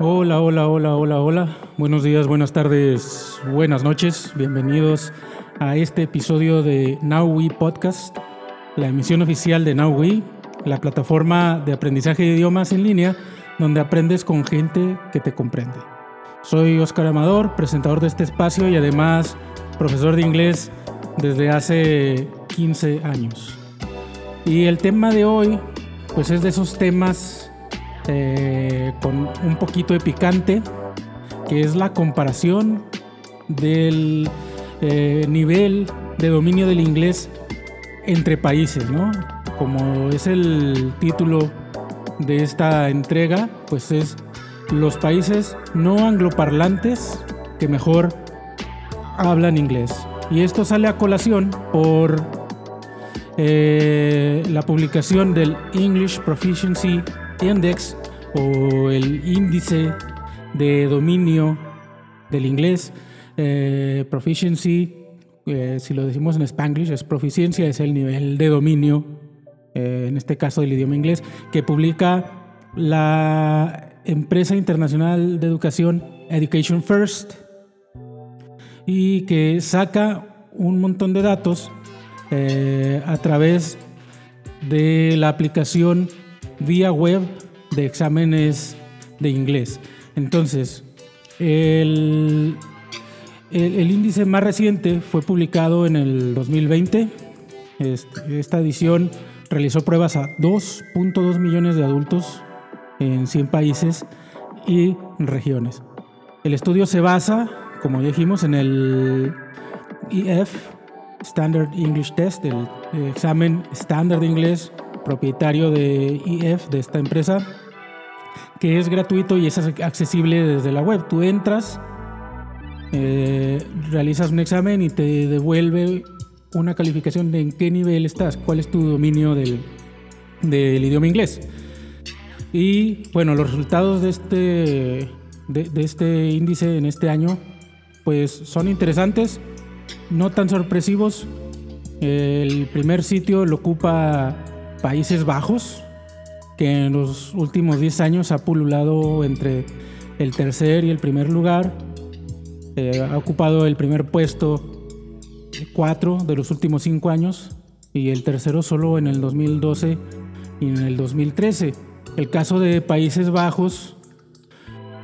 Hola, hola, hola, hola, hola. Buenos días, buenas tardes, buenas noches. Bienvenidos a este episodio de Now We Podcast, la emisión oficial de Now We, la plataforma de aprendizaje de idiomas en línea donde aprendes con gente que te comprende. Soy Oscar Amador, presentador de este espacio y además profesor de inglés desde hace 15 años. Y el tema de hoy, pues es de esos temas eh, con un poquito de picante, que es la comparación del eh, nivel de dominio del inglés entre países, ¿no? Como es el título de esta entrega, pues es los países no angloparlantes que mejor hablan inglés. Y esto sale a colación por eh, la publicación del English Proficiency Index o el índice de dominio del inglés, eh, proficiency, eh, si lo decimos en spanglish, es proficiencia, es el nivel de dominio, eh, en este caso del idioma inglés, que publica la empresa internacional de educación Education First y que saca un montón de datos a través de la aplicación vía web de exámenes de inglés. Entonces, el, el, índice más reciente fue publicado en el 2020. esta edición realizó pruebas a 2.2 millones de adultos en 100 países y regiones. El estudio se basa, como dijimos, en el EF, Standard English Test, el examen estándar de inglés propietario de EF, de esta empresa, que es gratuito y es accesible desde la web. Tú entras, eh, realizas un examen y te devuelve una calificación de en qué nivel estás, cuál es tu dominio del, del idioma inglés. Y bueno, los resultados de este, de, de este índice en este año, pues son interesantes, no tan sorpresivos. El primer sitio lo ocupa Países Bajos, que en los últimos 10 años ha pululado entre el tercer y el primer lugar. Eh, ha ocupado el primer puesto cuatro de los últimos cinco años y el tercero solo en el 2012 y en el 2013. El caso de Países Bajos,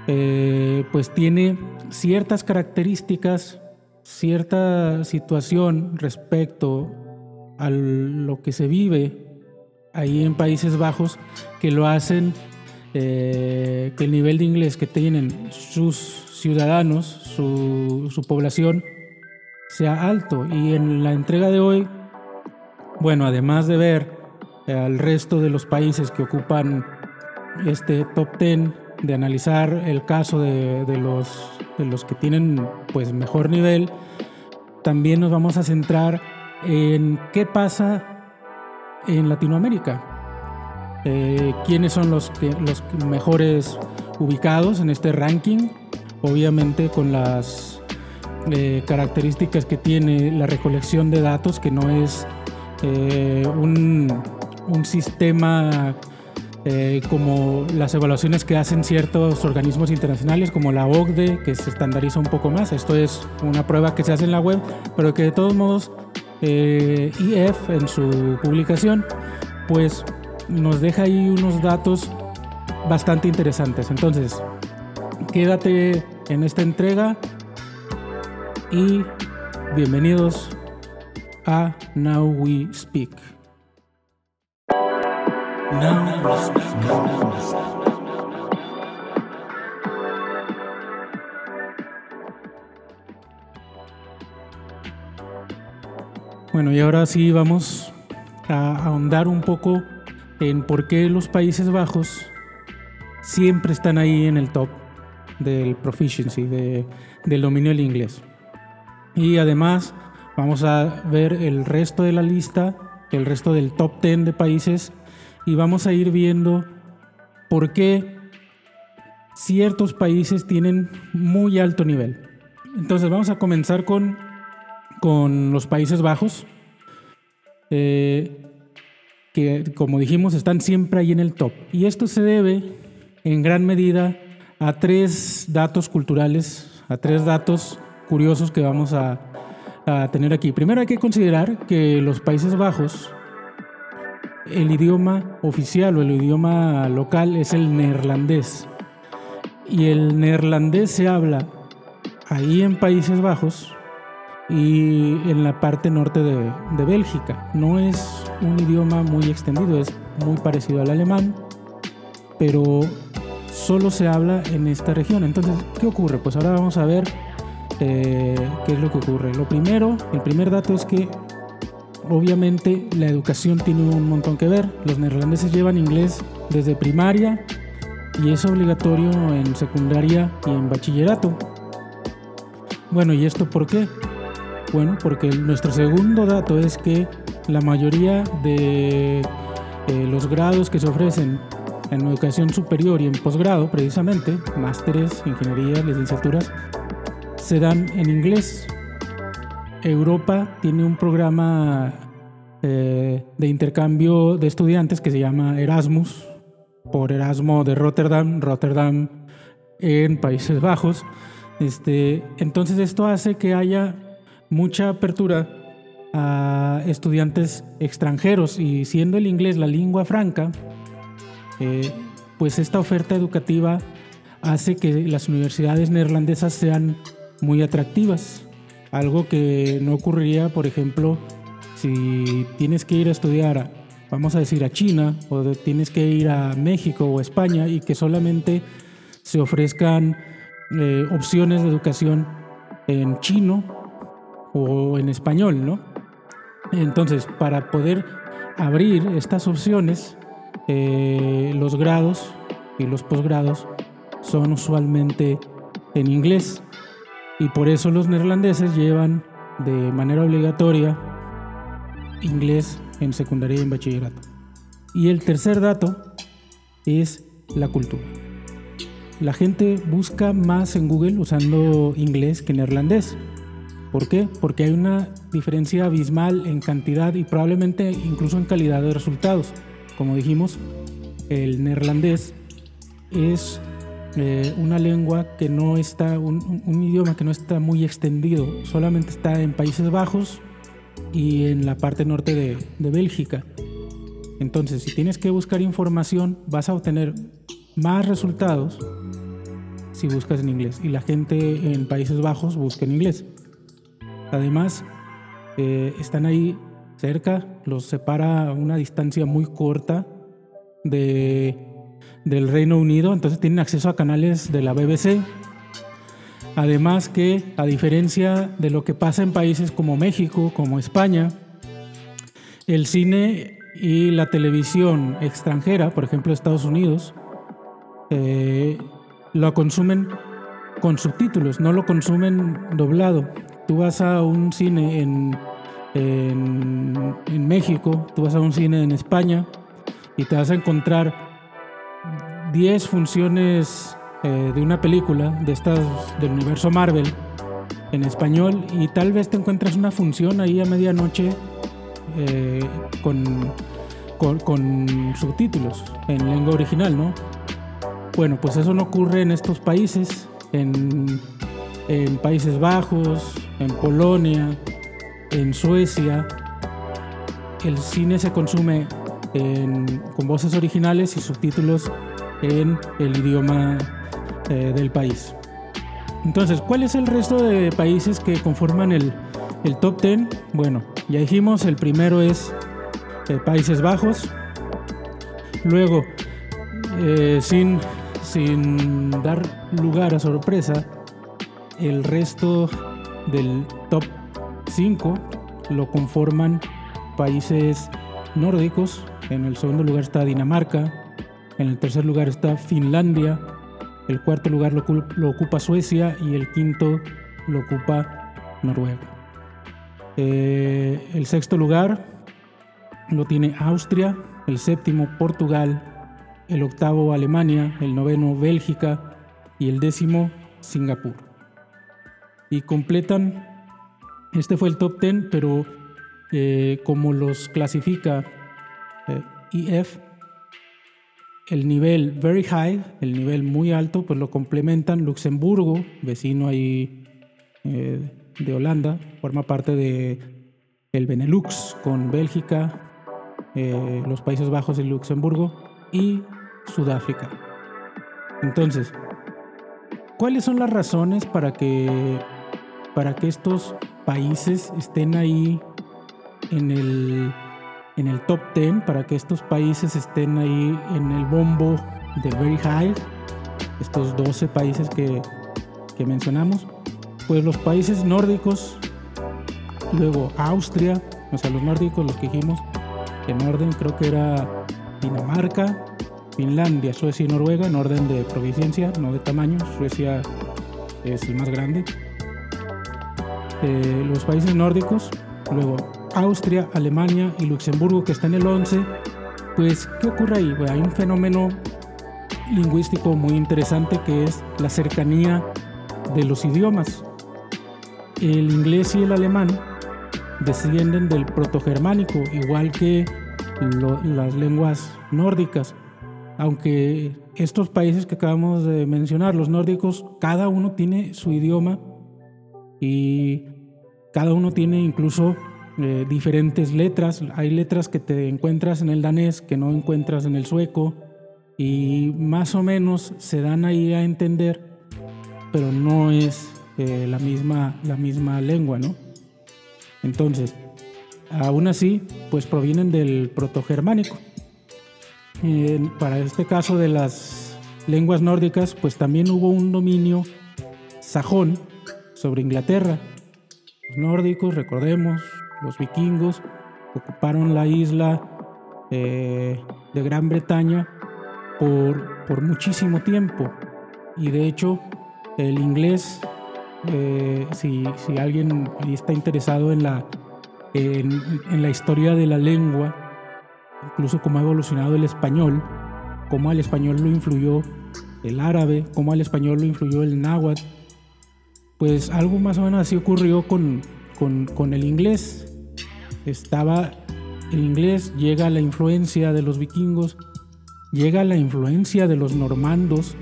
eh, pues tiene ciertas características, cierta situación respecto a lo que se vive ahí en Países Bajos que lo hacen, eh, que el nivel de inglés que tienen sus ciudadanos, su, población, sea alto. Y en la entrega de hoy, bueno, además de ver al resto de los países que ocupan este top 10, de analizar el caso de, los, de los que tienen pues mejor nivel, también nos vamos a centrar en qué pasa en Latinoamérica. Eh, ¿Quiénes son los, los mejores ubicados en este ranking? Obviamente con las eh, características que tiene la recolección de datos, que no es eh, un, un, sistema como las evaluaciones que hacen ciertos organismos internacionales como la OCDE, que se estandariza un poco más. Esto es una prueba que se hace en la web, pero que de todos modos eh, IF en su publicación, pues nos deja ahí unos datos bastante interesantes. Entonces, quédate en esta entrega y bienvenidos a. Now we speak. Bueno, y ahora sí vamos a ahondar un poco en por qué los Países Bajos siempre están ahí en el top del proficiency, del dominio del inglés. Y además vamos a ver el resto de la lista, el resto del top 10 de países y vamos a ir viendo por qué ciertos países tienen muy alto nivel. Entonces vamos a comenzar con con los Países Bajos, eh, que como dijimos están siempre ahí en el top. Y esto se debe en gran medida a tres datos culturales, a tres datos curiosos que vamos a, a tener aquí. Primero hay que considerar que los Países Bajos, el idioma oficial o el idioma local es el neerlandés. Y el neerlandés se habla ahí en Países Bajos y en la parte norte de, Bélgica. No es un idioma muy extendido, es muy parecido al alemán, pero solo se habla en esta región. Entonces, ¿qué ocurre? Pues ahora vamos a ver eh, qué es lo que ocurre. Lo primero, el primer dato es que obviamente la educación tiene un montón que ver. Los neerlandeses llevan inglés desde primaria y es obligatorio en secundaria y en bachillerato. Bueno, ¿y esto por qué? Bueno, porque nuestro segundo dato es que la mayoría de eh, los grados que se ofrecen en educación superior y en posgrado, precisamente, másteres, ingenierías, licenciaturas, se dan en inglés. Europa tiene un programa eh, de intercambio de estudiantes que se llama Erasmus, por Erasmo de Rotterdam, Rotterdam en Países Bajos. Este, entonces esto hace que haya mucha apertura a estudiantes extranjeros. Y siendo el inglés la lengua franca, eh, pues esta oferta educativa hace que las universidades neerlandesas sean muy atractivas, algo que no ocurriría, por ejemplo, si tienes que ir a estudiar, vamos a decir, a China o tienes que ir a México o España y que solamente se ofrezcan eh, opciones de educación en chino o en español, ¿no? Entonces, para poder abrir estas opciones, eh, los grados y los posgrados son usualmente en inglés y por eso los neerlandeses llevan de manera obligatoria inglés en secundaria y en bachillerato. Y el tercer dato es la cultura. La gente busca más en Google usando inglés que neerlandés. ¿Por qué? Porque hay una diferencia abismal en cantidad y probablemente incluso en calidad de resultados. Como dijimos, el neerlandés es eh, una lengua que no está, un, idioma que no está muy extendido, solamente está en Países Bajos y en la parte norte de, de Bélgica. Entonces, si tienes que buscar información, vas a obtener más resultados si buscas en inglés. Y la gente en Países Bajos busca en inglés. Además, eh, están ahí cerca, los separa una distancia muy corta de, del Reino Unido, entonces tienen acceso a canales de la BBC. Además que, a diferencia de lo que pasa en países como México, como España, el cine y la televisión extranjera, por ejemplo Estados Unidos, eh, lo consumen con subtítulos, no lo consumen doblado. Tú vas a un cine en, en, México, tú vas a un cine en España y te vas a encontrar 10 funciones eh, de una película de estas del universo Marvel en español y tal vez te encuentres una función ahí a medianoche eh, con, con, con, subtítulos en lengua original, ¿no? Bueno, pues eso no ocurre en estos países. En, en Países Bajos, en Polonia, en Suecia. El cine se consume con voces originales y subtítulos en el idioma eh, del país. Entonces, ¿cuál es el resto de países que conforman el, top 10? Bueno, ya dijimos, el primero es eh, Países Bajos. Luego, eh, sin, sin dar lugar a sorpresa, el resto del top 5 lo conforman países nórdicos. En el segundo lugar está Dinamarca. En el tercer lugar está Finlandia. El cuarto lugar lo, ocupa Suecia y el quinto lo ocupa Noruega. Eh, el sexto lugar lo tiene Austria, el séptimo Portugal, el octavo Alemania, el noveno Bélgica y el décimo Singapur y completan, este fue el top 10, pero eh, como los clasifica eh, IF, el nivel very high, el nivel muy alto, pues lo complementan Luxemburgo, vecino ahí eh, de Holanda, forma parte de el Benelux con Bélgica, eh, los Países Bajos y Luxemburgo y Sudáfrica. Entonces, ¿cuáles son las razones para que, para que estos países estén ahí en el, en el top 10, para que estos países estén ahí en el bombo de Very High, estos 12 países que, que mencionamos? Pues los países nórdicos, luego Austria, o sea, los nórdicos, los que dijimos, en orden creo que era Dinamarca, Finlandia, Suecia y Noruega en orden de providencia, no de tamaño. Suecia es el más grande. Eh, los países nórdicos, luego Austria, Alemania y Luxemburgo que está en el 11. Pues, ¿qué ocurre ahí? hay un fenómeno lingüístico muy interesante que es la cercanía de los idiomas. El inglés y el alemán descienden del protogermánico, igual que las lenguas nórdicas aunque estos países que acabamos de mencionar, los nórdicos, cada uno tiene su idioma y cada uno tiene incluso eh, diferentes letras. Hay letras que te encuentras en el danés que no encuentras en el sueco y más o menos se dan ahí a entender, pero no es eh, la, misma, la misma lengua, ¿no? Entonces, aún así, pues provienen del protogermánico para este caso de las lenguas nórdicas, pues también hubo un dominio sajón sobre Inglaterra. Los nórdicos, recordemos, los vikingos ocuparon la isla eh, de Gran Bretaña por, por, muchísimo tiempo. Y de hecho, el inglés, eh, si, si, alguien está interesado en la, en la historia de la lengua, incluso cómo ha evolucionado el español, cómo al español lo influyó el árabe, cómo al español lo influyó el náhuatl. Pues algo más o menos así ocurrió con, con, el inglés. Estaba el inglés, llega la influencia de los vikingos, llega la influencia de los normandos,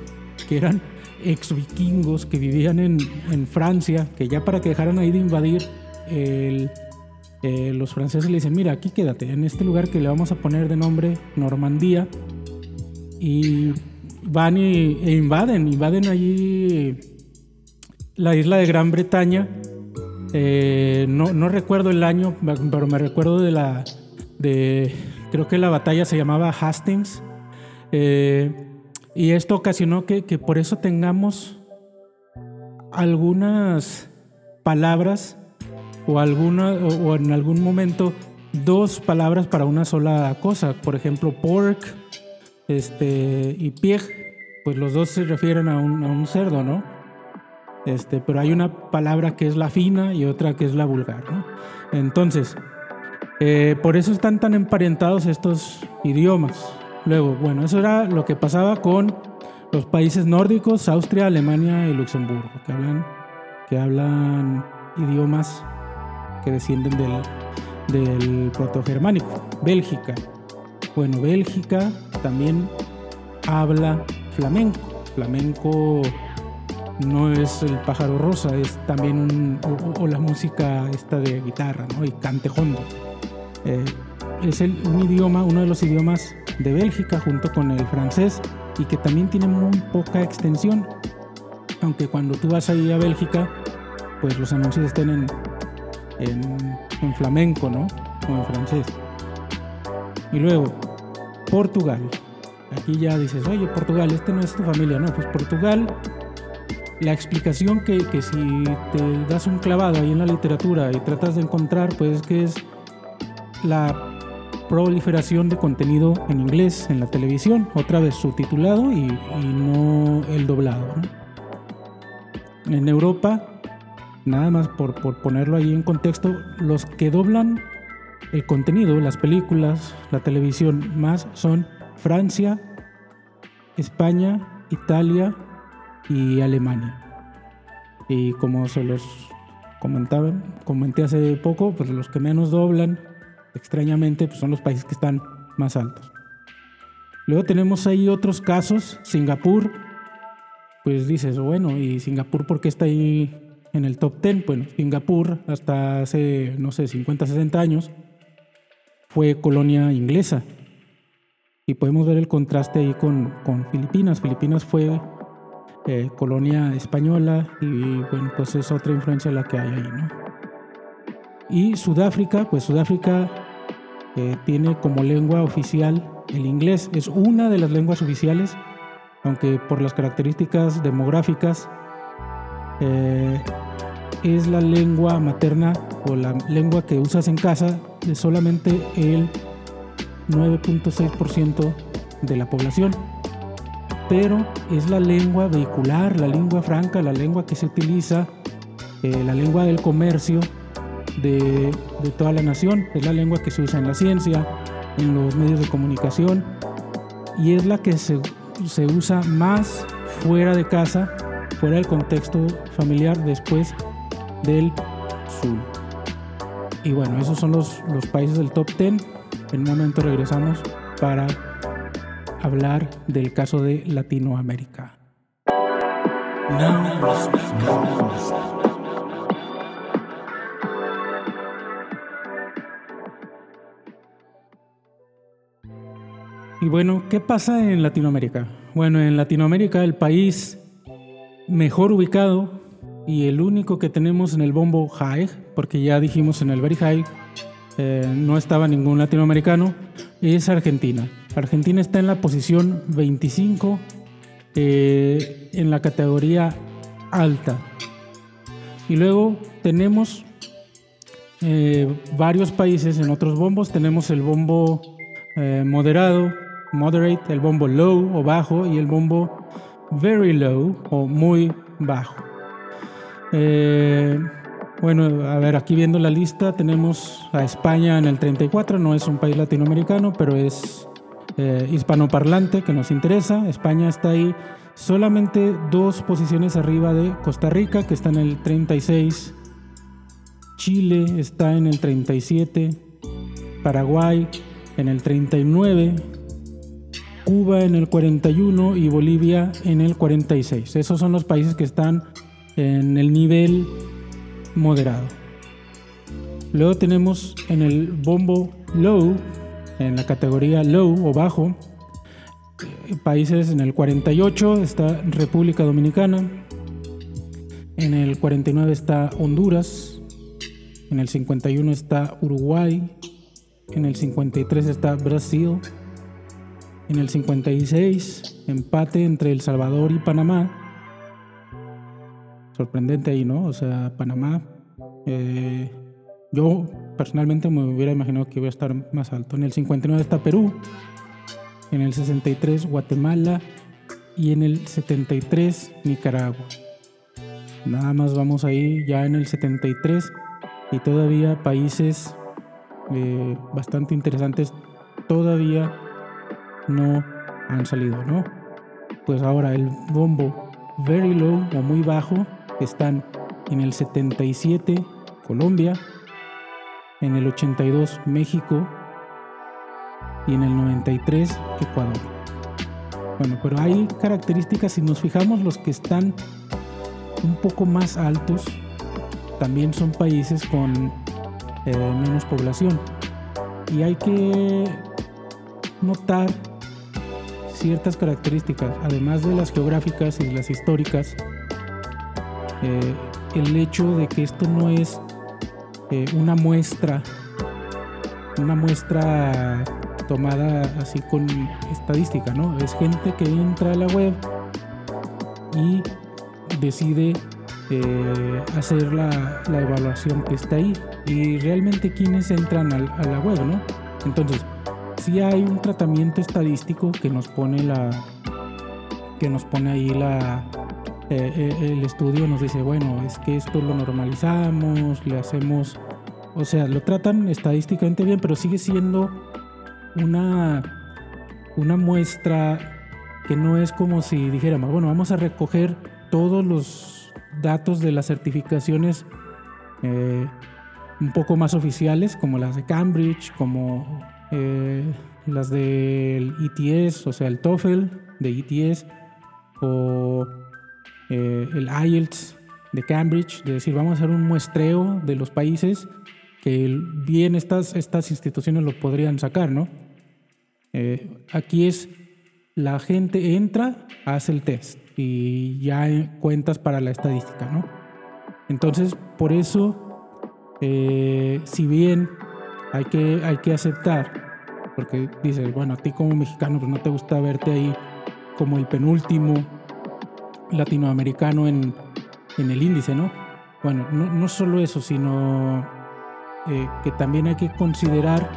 que eran ex vikingos que vivían en, en Francia, que ya para que dejaran ahí de invadir eh, los franceses le dicen, mira, aquí quédate, en este lugar que le vamos a poner de nombre Normandía. Y van y, e invaden, invaden allí la isla de Gran Bretaña. Eh, no, recuerdo el año, pero me recuerdo de la... De, creo que la batalla se llamaba Hastings. Eh, y esto ocasionó que, que por eso tengamos algunas palabras o, alguna, o, en algún momento dos palabras para una sola cosa. Por ejemplo, pork este, y pig, pues los dos se refieren a un, a un cerdo, ¿no? Este, pero hay una palabra que es la fina y otra que es la vulgar, ¿no? Entonces, eh, por eso están tan emparentados estos idiomas. Luego, bueno, eso era lo que pasaba con los países nórdicos, Austria, Alemania y Luxemburgo, que hablan, que hablan idiomas que descienden del, del protogermánico. Bélgica. Bueno, Bélgica también habla flamenco. Flamenco no es el pájaro rosa, es también un, o, la música esta de guitarra, ¿no? Y cantejondo. Eh, es el, un idioma, uno de los idiomas de Bélgica junto con el francés y que también tiene muy poca extensión. Aunque cuando tú vas ahí a Bélgica, pues los anuncios estén en, en, flamenco, ¿no? O en francés. Y luego, Portugal. Aquí ya dices, oye, Portugal, este no es tu familia, ¿no? Pues Portugal, la explicación que, que si te das un clavado ahí en la literatura y tratas de encontrar, pues que es la proliferación de contenido en inglés en la televisión, otra vez subtitulado y, y no el doblado. En Europa nada más por, ponerlo ahí en contexto, los que doblan el contenido, las películas, la televisión más son Francia, España, Italia y Alemania. Y como se los comentaba, comenté hace poco, pues los que menos doblan, extrañamente, pues son los países que están más altos. Luego tenemos ahí otros casos, Singapur, pues dices, bueno, ¿y Singapur por qué está ahí en el top 10? Bueno, Singapur hasta hace, no sé, 50, 60 años fue colonia inglesa. Y podemos ver el contraste ahí con, con Filipinas. Filipinas fue eh, colonia española y bueno, pues es otra influencia la que hay ahí, ¿no? Y Sudáfrica, pues Sudáfrica eh, tiene como lengua oficial el inglés, es una de las lenguas oficiales aunque por las características demográficas eh, es la lengua materna o la lengua que usas en casa de solamente el 9.6% de la población. Pero es la lengua vehicular, la lengua franca, la lengua que se utiliza, eh, la lengua del comercio de, de toda la nación. Es la lengua que se usa en la ciencia, en los medios de comunicación y es la que se se usa más fuera de casa, fuera del contexto familiar después del sur. Y bueno, esos son los, los países del top 10. En un momento regresamos para hablar del caso de Latinoamérica. Y bueno, ¿qué pasa en Latinoamérica? Bueno, en Latinoamérica el país mejor ubicado y el único que tenemos en el bombo high, porque ya dijimos en el very high, eh, no estaba ningún latinoamericano, es Argentina. Argentina está en la posición 25 eh, en la categoría alta. Y luego tenemos eh, varios países en otros bombos. Tenemos el bombo moderado, moderate, el bombo low o bajo y el bombo very low o muy bajo. Eh, bueno, a ver, aquí viendo la lista tenemos a España en el 34, no es un país latinoamericano, pero es eh, hispanoparlante que nos interesa. España está ahí solamente dos posiciones arriba de Costa Rica, que está en el 36. Chile está en el 37. Paraguay en el 39. Cuba en el 41 y Bolivia en el 46. Esos son los países que están en el nivel moderado. Luego tenemos en el bombo low, en la categoría low o bajo, países en el 48 está República Dominicana, en el 49 está Honduras, en el 51 está Uruguay, en el 53 está Brasil, en el 56, empate entre El Salvador y Panamá. Sorprendente ahí, ¿no? O sea, Panamá. Eh, yo personalmente me hubiera imaginado que iba a estar más alto. En el 59 está Perú. En el 63 Guatemala. Y en el 73 Nicaragua. Nada más vamos ahí ya en el 73. Y todavía países eh, bastante interesantes. Todavía no han salido, ¿no? Pues ahora el bombo very low o muy bajo están en el 77 Colombia, en el 82 México y en el 93 Ecuador. Bueno, pero hay características, si nos fijamos, los que están un poco más altos también son países con eh, menos población. Y hay que notar ciertas características, además de las geográficas y las históricas, eh, el hecho de que esto no es eh, una muestra, una muestra tomada así con estadística, ¿no? Es gente que entra a la web y decide eh, hacer la, la, evaluación que está ahí y realmente quienes entran a, la web, ¿no? Entonces, sí hay un tratamiento estadístico que nos pone la que nos pone ahí la eh, el estudio nos dice bueno es que esto lo normalizamos le hacemos o sea lo tratan estadísticamente bien pero sigue siendo una una muestra que no es como si dijéramos bueno vamos a recoger todos los datos de las certificaciones eh, un poco más oficiales como las de Cambridge como eh, las del ETS, o sea, el TOEFL de ETS, o eh, el IELTS de Cambridge, de decir, vamos a hacer un muestreo de los países que bien estas, estas instituciones lo podrían sacar, ¿no? Eh, aquí es, la gente entra, hace el test y ya cuentas para la estadística, ¿no? Entonces, por eso, eh, si bien hay que, hay que aceptar, porque dices, bueno, a ti como mexicano pues no te gusta verte ahí como el penúltimo latinoamericano en, en el índice, ¿no? Bueno, no, no solo eso, sino eh, que también hay que considerar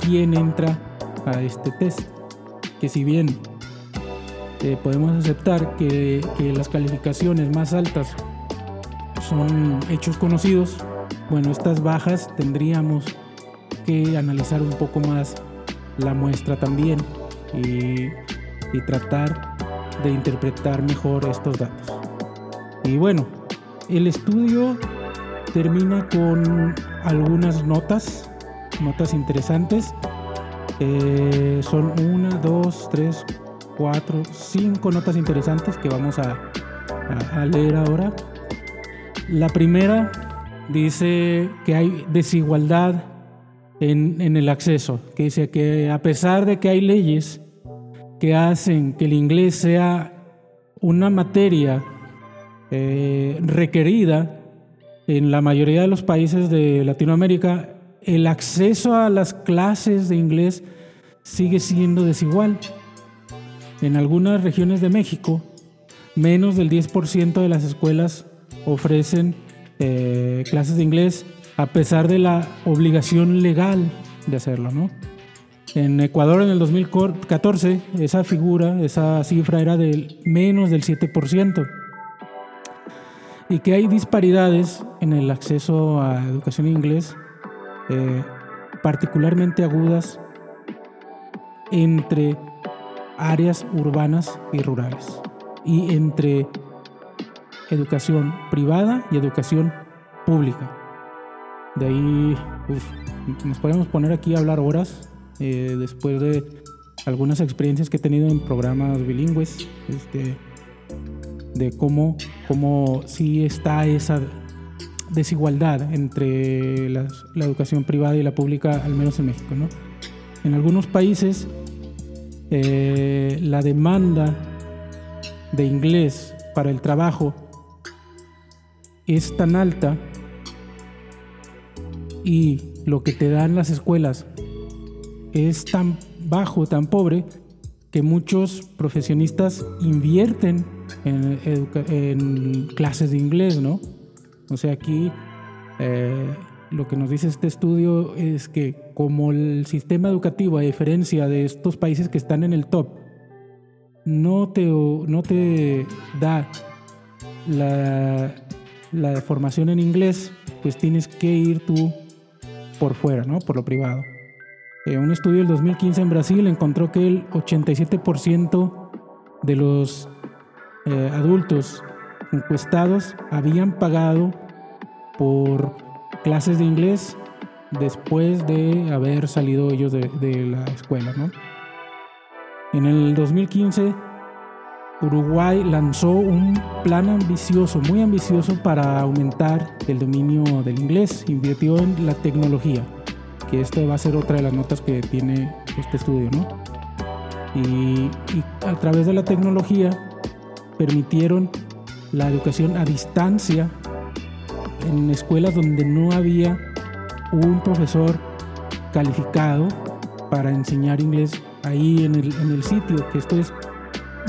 quién entra a este test. Que si bien eh, podemos aceptar que, las calificaciones más altas son hechos conocidos, bueno, estas bajas tendríamos que analizar un poco más la muestra también y tratar de interpretar mejor estos datos. Y bueno, el estudio termina con algunas notas, notas interesantes. Eh, son una, dos, tres, cuatro, cinco notas interesantes que vamos a, leer ahora. La primera dice que hay desigualdad en, en, el acceso, que dice que a pesar de que hay leyes que hacen que el inglés sea una materia eh, requerida en la mayoría de los países de Latinoamérica, el acceso a las clases de inglés sigue siendo desigual. En algunas regiones de México, menos del 10% de las escuelas ofrecen eh, clases de inglés a pesar de la obligación legal de hacerlo, ¿no? En Ecuador en el 2014 esa figura, esa cifra era del menos del 7% y que hay disparidades en el acceso a educación en inglés, eh, particularmente agudas entre áreas urbanas y rurales y entre educación privada y educación pública. De ahí nos podemos poner aquí a hablar horas eh, después de algunas experiencias que he tenido en programas bilingües. Este, de cómo, cómo sí está esa desigualdad entre la, educación privada y la pública, al menos en México. ¿no? En algunos países eh, la demanda de inglés para el trabajo es tan alta y lo que te dan las escuelas es tan bajo, tan pobre, que muchos profesionistas invierten en, clases de inglés, ¿no? O sea, aquí eh, lo que nos dice este estudio es que como el sistema educativo, a diferencia de estos países que están en el top, no te, no te da la, la formación en inglés, pues tienes que ir tú por fuera, ¿no? Por lo privado. Eh, un estudio del 2015 en Brasil encontró que el 87% de los eh, adultos encuestados habían pagado por clases de inglés después de haber salido ellos de, la escuela. En el 2015, Uruguay lanzó un plan ambicioso, muy ambicioso para aumentar el dominio del inglés. Invirtió en la tecnología, que esta va a ser otra de las notas que tiene este estudio. y a través de la tecnología permitieron la educación a distancia en escuelas donde no había un profesor calificado para enseñar inglés ahí en el, en el sitio, que esto es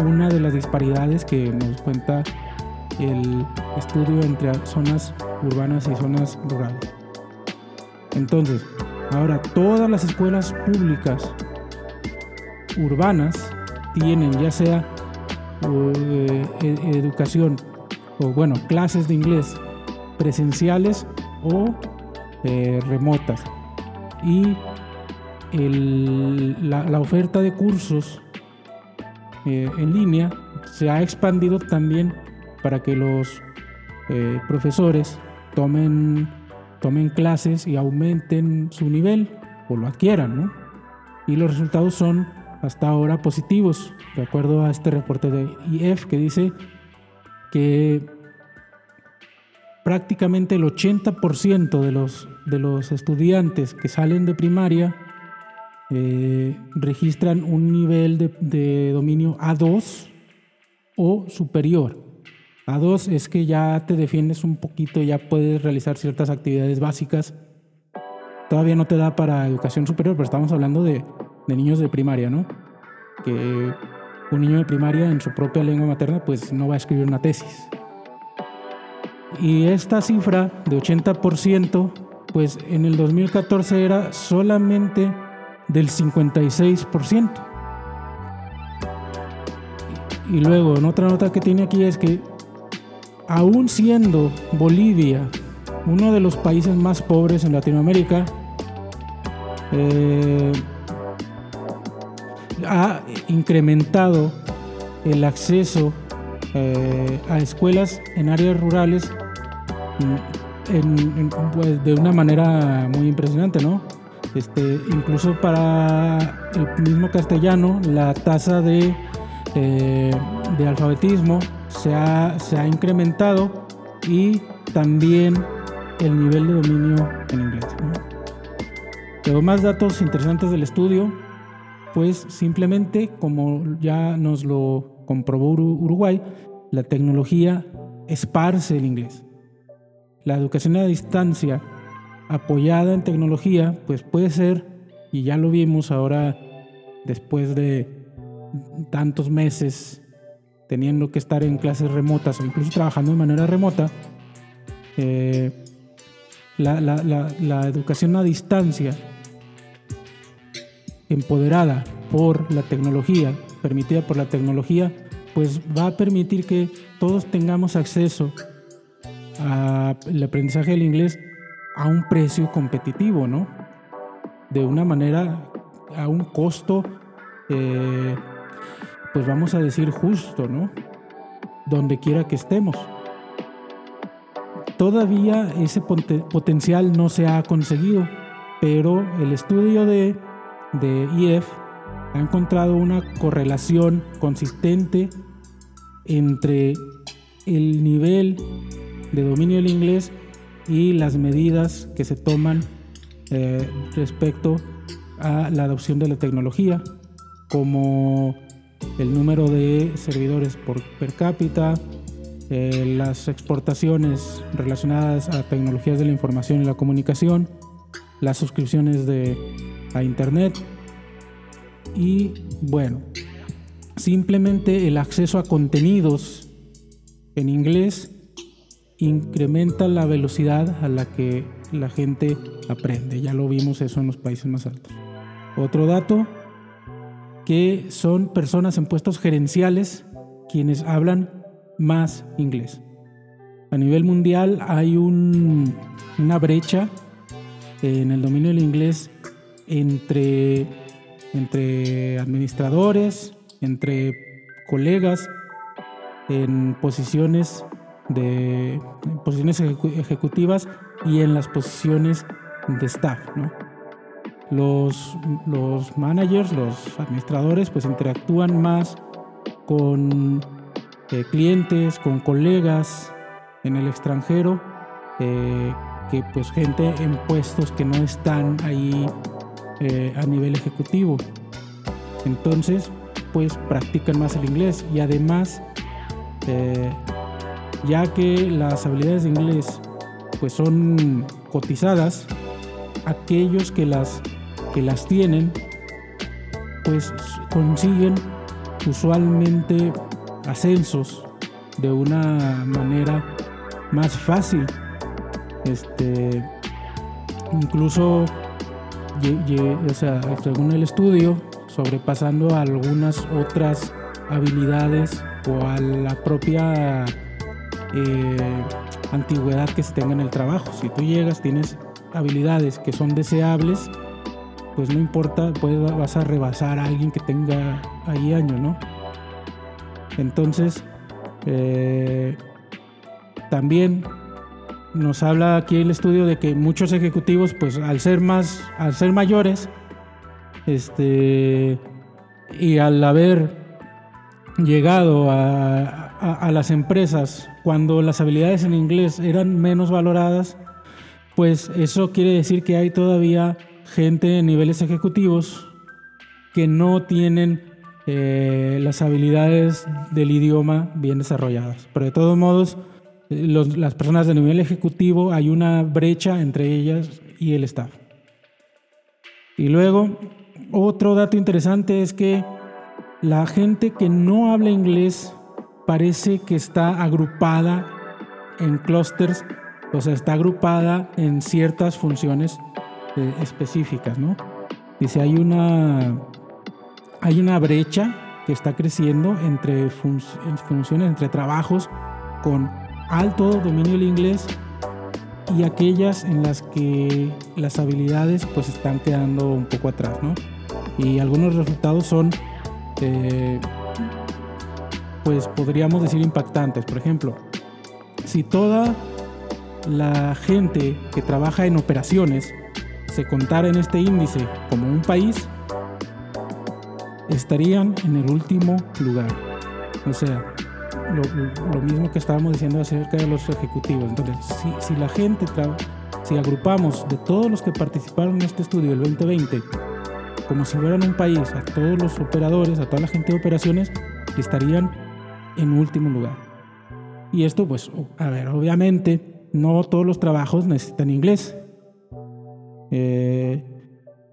una de las disparidades que nos cuenta el estudio entre zonas urbanas y zonas rurales. Entonces, ahora todas las escuelas públicas urbanas tienen ya sea eh, e-, educación o bueno, clases de inglés presenciales o eh, remotas. Y la, oferta de cursos eh, en línea se ha expandido también para que los profesores tomen, tomen clases y aumenten su nivel o lo adquieran, y los resultados son hasta ahora positivos, de acuerdo a este reporte de IF que dice que prácticamente el 80% de los, de los estudiantes que salen de primaria eh, registran un nivel de, de dominio A2 o superior. A2 es que ya te defiendes un poquito, ya puedes realizar ciertas actividades básicas. Todavía no te da para educación superior, pero estamos hablando de, de niños de primaria, ¿no? Que un niño de primaria en su propia lengua materna pues no va a escribir una tesis. Y esta cifra de 80% pues en el 2014 era solamente del 56%. Y luego, en otra nota que tiene aquí es que aún siendo Bolivia uno de los países más pobres en Latinoamérica, eh, ha incrementado el acceso eh, a escuelas en áreas rurales mm, pues, de una manera muy impresionante, ¿no? Este, incluso para el mismo castellano, la tasa de, eh, alfabetismo se ha, incrementado y también el nivel de dominio en inglés. ¿no? más datos interesantes del estudio pues simplemente, como ya nos lo comprobó Uruguay, la tecnología esparce el inglés. La educación a distancia apoyada en tecnología, pues puede ser, y ya lo vimos ahora después de tantos meses teniendo que estar en clases remotas o incluso trabajando de manera remota, eh, la, la educación a distancia empoderada por la tecnología, permitida por la tecnología, pues va a permitir que todos tengamos acceso al aprendizaje del inglés a un precio competitivo, ¿no? De una manera, a un costo, eh, pues vamos a decir justo, ¿no? Donde quiera que estemos. Todavía ese potencial no se ha conseguido, pero el estudio de de IF ha encontrado una correlación consistente entre el nivel de dominio del inglés y las medidas que se toman eh, respecto a la adopción de la tecnología, como el número de servidores por per cápita, eh, las exportaciones relacionadas a tecnologías de la información y la comunicación, las suscripciones de a Internet. Y bueno, simplemente el acceso a contenidos en inglés incrementa la velocidad a la que la gente aprende. Ya lo vimos eso en los países más altos. Otro dato, que son personas en puestos gerenciales quienes hablan más inglés. A nivel mundial hay un, una brecha en el dominio del inglés entre, entre administradores, entre colegas en posiciones de posiciones ejecutivas y en las posiciones de staff. Los, los managers, los administradores, pues interactúan más con eh, clientes, con colegas en el extranjero, eh, que pues gente en puestos que no están ahí eh, a nivel ejecutivo. Entonces, pues practican más el inglés y además, eh, ya que las habilidades de inglés pues son cotizadas, aquellos que las, que las tienen pues consiguen usualmente ascensos de una manera más fácil. Este, incluso o sea, según el estudio, sobrepasando algunas otras habilidades o a la propia eh, antigüedad que se tenga en el trabajo. Si tú llegas, tienes habilidades que son deseables, pues no importa, pues vas a rebasar a alguien que tenga ahí años, ¿no? Entonces, eh, también nos habla aquí el estudio de que muchos ejecutivos, pues al ser más, al ser mayores, Este, y al haber llegado a, las empresas cuando las habilidades en inglés eran menos valoradas, pues eso quiere decir que hay todavía gente en niveles ejecutivos que no tienen eh, las habilidades del idioma bien desarrolladas. Pero de todos modos, las personas de nivel ejecutivo hay una brecha entre ellas y el staff. Y luego, otro dato interesante es que la gente que no habla inglés parece que está agrupada en clusters, o sea, está agrupada en ciertas funciones eh, específicas, ¿no? Dice, hay una, hay una brecha que está creciendo entre funciones, entre trabajos con alto dominio del inglés y aquellas en las que las habilidades pues están quedando un poco atrás, ¿no? Y algunos resultados son, eh, pues podríamos decir impactantes. Por ejemplo, si toda la gente que trabaja en operaciones se contara en este índice como un país, estarían en el último lugar. O sea, lo, mismo que estábamos diciendo acerca de los ejecutivos. Entonces, si, la gente, si agrupamos de todos los que participaron en este estudio del 2020, como si fueran un país, a todos los operadores, a toda la gente de operaciones, estarían en último lugar. Y esto, pues, a ver, obviamente, no todos los trabajos necesitan inglés. Eh,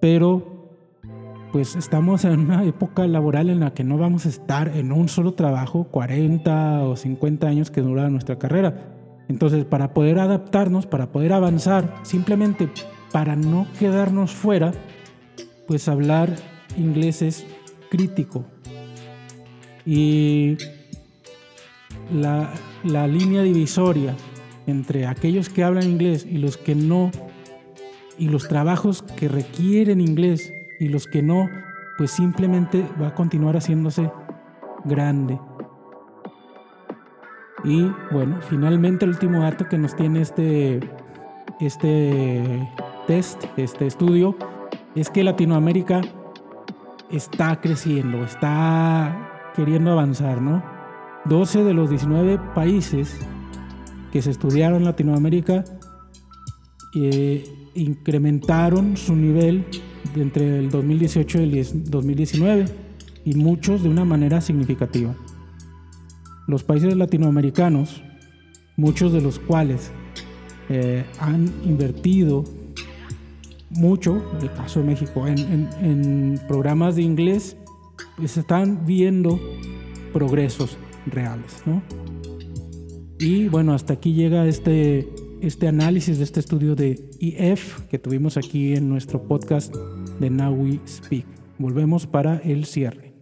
pero pues estamos en una época laboral en la que no vamos a estar en un solo trabajo 40 o 50 años que dura nuestra carrera. Entonces, para poder adaptarnos, para poder avanzar, simplemente para no quedarnos fuera, pues hablar inglés es crítico. Y la, la línea divisoria entre aquellos que hablan inglés y los que no, y los trabajos que requieren inglés y los que no, pues simplemente va a continuar haciéndose grande. Y bueno, finalmente el último dato que nos tiene este, este test, este estudio, es que Latinoamérica está creciendo, está queriendo avanzar, ¿no? 12 de los 19 países que se estudiaron en Latinoamérica eh, incrementaron su nivel entre el 2018 y el 2019 y muchos de una manera significativa. Los países latinoamericanos, muchos de los cuales eh, han invertido mucho, en el caso de México, en, programas de inglés, pues están viendo progresos reales. Y bueno, hasta aquí llega este este análisis de este estudio de EF que tuvimos aquí en nuestro podcast de Now We Speak. Volvemos para el cierre.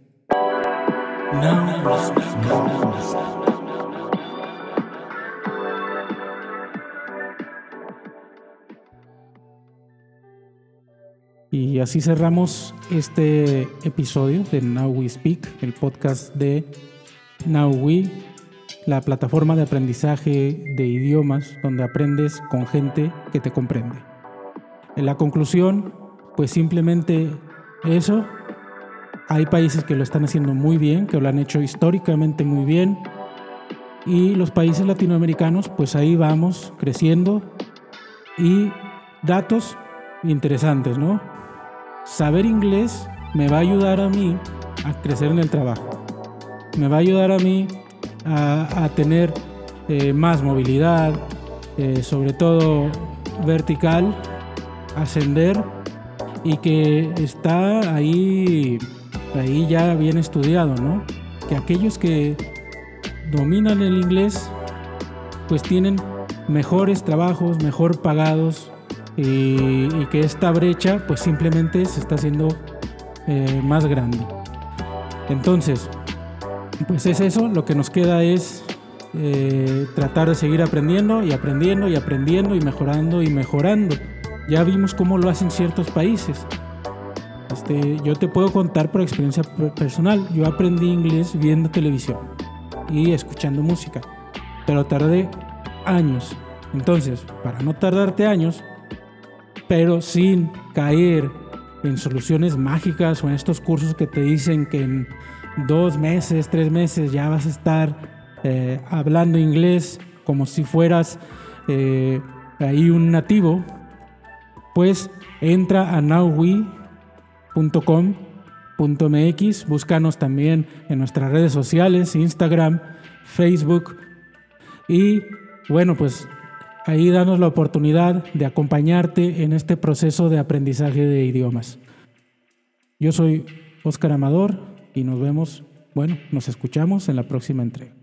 Y así cerramos este episodio de Now We Speak, el podcast de Now We la plataforma de aprendizaje de idiomas donde aprendes con gente que te comprende. En la conclusión, pues simplemente eso. Hay países que lo están haciendo muy bien, que lo han hecho históricamente muy bien. Y los países latinoamericanos, pues ahí vamos creciendo. Y datos interesantes, ¿no? Saber inglés me va a ayudar a mí a crecer en el trabajo. Me va a ayudar a mí a, tener eh, más movilidad, eh, sobre todo vertical, ascender y que está ahí, ahí ya bien estudiado, ¿no? Que aquellos que dominan el inglés, pues tienen mejores trabajos, mejor pagados y, que esta brecha pues simplemente se está haciendo eh, más grande. Entonces, pues es eso, lo que nos queda es eh, tratar de seguir aprendiendo y aprendiendo y aprendiendo y mejorando y mejorando. Ya vimos cómo lo hacen ciertos países. Este, yo te puedo contar por experiencia personal. Yo aprendí inglés viendo televisión y escuchando música, pero tardé años. Entonces, para no tardarte años, pero sin caer en soluciones mágicas o en estos cursos que te dicen que dos meses, tres meses ya vas a estar eh, hablando inglés como si fueras eh, ahí un nativo, pues entra a nowwe.com.mx, búscanos también en nuestras redes sociales, Instagram, Facebook y bueno, pues ahí danos la oportunidad de acompañarte en este proceso de aprendizaje de idiomas. Yo soy Óscar Amador y nos vemos, bueno, nos escuchamos en la próxima entrega.